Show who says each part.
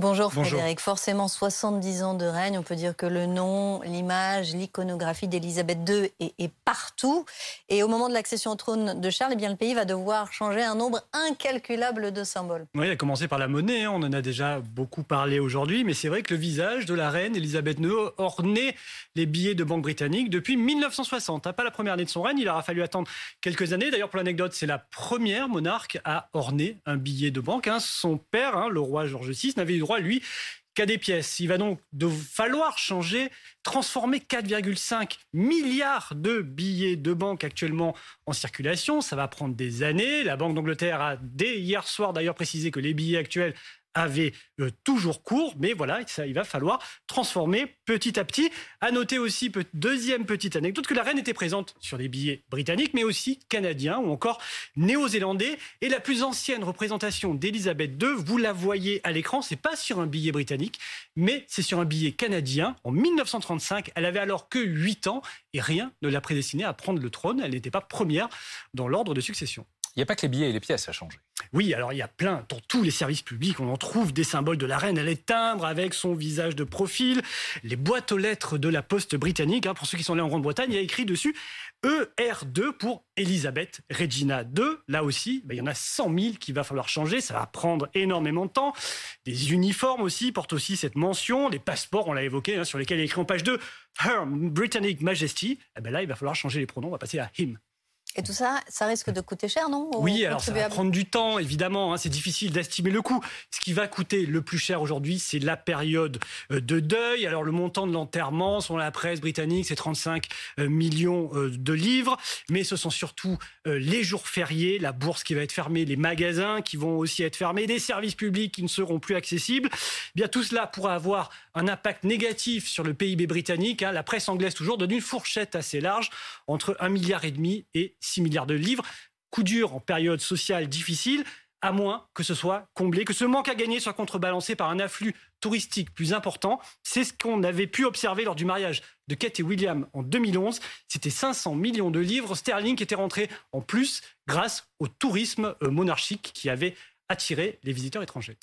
Speaker 1: Bonjour Frédéric. Forcément, 70 ans de règne. On peut dire que le nom, l'image, l'iconographie d'Élisabeth II est, partout. Et au moment de l'accession au trône de Charles, eh bien, le pays va devoir changer un nombre incalculable de symboles.
Speaker 2: Oui, a commencé par la monnaie. Hein. On en a déjà beaucoup parlé aujourd'hui. Mais c'est vrai que le visage de la reine Elisabeth II ornait les billets de banque britannique depuis 1960. Hein. Pas la première année de son règne. Il aura fallu attendre quelques années. D'ailleurs, pour l'anecdote, c'est la première monarque à orner un billet de banque. Hein. Son père, le roi George VI, n'avait droit, lui, qu'à des pièces. Il va donc falloir changer, transformer 4,5 milliards de billets de banque actuellement en circulation. Ça va prendre des années. La Banque d'Angleterre a, dès hier soir d'ailleurs, précisé que les billets actuels avait euh, toujours cours, mais voilà, ça, il va falloir transformer petit à petit. À noter aussi, deuxième petite anecdote, que la reine était présente sur des billets britanniques, mais aussi canadiens ou encore néo-zélandais. Et la plus ancienne représentation d'Elisabeth II, vous la voyez à l'écran, c'est pas sur un billet britannique, mais c'est sur un billet canadien en 1935. Elle avait alors que 8 ans et rien ne l'a prédestinée à prendre le trône. Elle n'était pas première dans l'ordre de succession.
Speaker 3: Il n'y a pas que les billets et les pièces à changer.
Speaker 2: Oui, alors il y a plein, dans tous les services publics, on en trouve des symboles de la reine. Elle est avec son visage de profil. Les boîtes aux lettres de la poste britannique, hein, pour ceux qui sont allés en Grande-Bretagne, il y a écrit dessus ER2 pour Elisabeth Regina 2. Là aussi, ben, il y en a 100 000 qu'il va falloir changer. Ça va prendre énormément de temps. Des uniformes aussi portent aussi cette mention. Les passeports, on l'a évoqué, hein, sur lesquels il y écrit en page 2 Her Britannic Majesty. Eh ben là, il va falloir changer les pronoms. On va passer à him.
Speaker 1: Et tout ça, ça risque de coûter cher, non
Speaker 2: Oui, alors ça va prendre du temps, évidemment. Hein, c'est difficile d'estimer le coût. Ce qui va coûter le plus cher aujourd'hui, c'est la période euh, de deuil. Alors le montant de l'enterrement, selon la presse britannique, c'est 35 euh, millions euh, de livres. Mais ce sont surtout les jours fériés, la bourse qui va être fermée, les magasins qui vont aussi être fermés, des services publics qui ne seront plus accessibles. Eh bien tout cela pourra avoir un impact négatif sur le PIB britannique. Hein. La presse anglaise toujours donne une fourchette assez large entre 1,5 milliard et demi et 6 milliards de livres. Coup dur en période sociale difficile, à moins que ce soit comblé, que ce manque à gagner soit contrebalancé par un afflux touristique plus important. C'est ce qu'on avait pu observer lors du mariage de Kate et William en 2011. C'était 500 millions de livres sterling qui étaient rentrés en plus grâce au tourisme euh, monarchique qui avait attiré les visiteurs étrangers.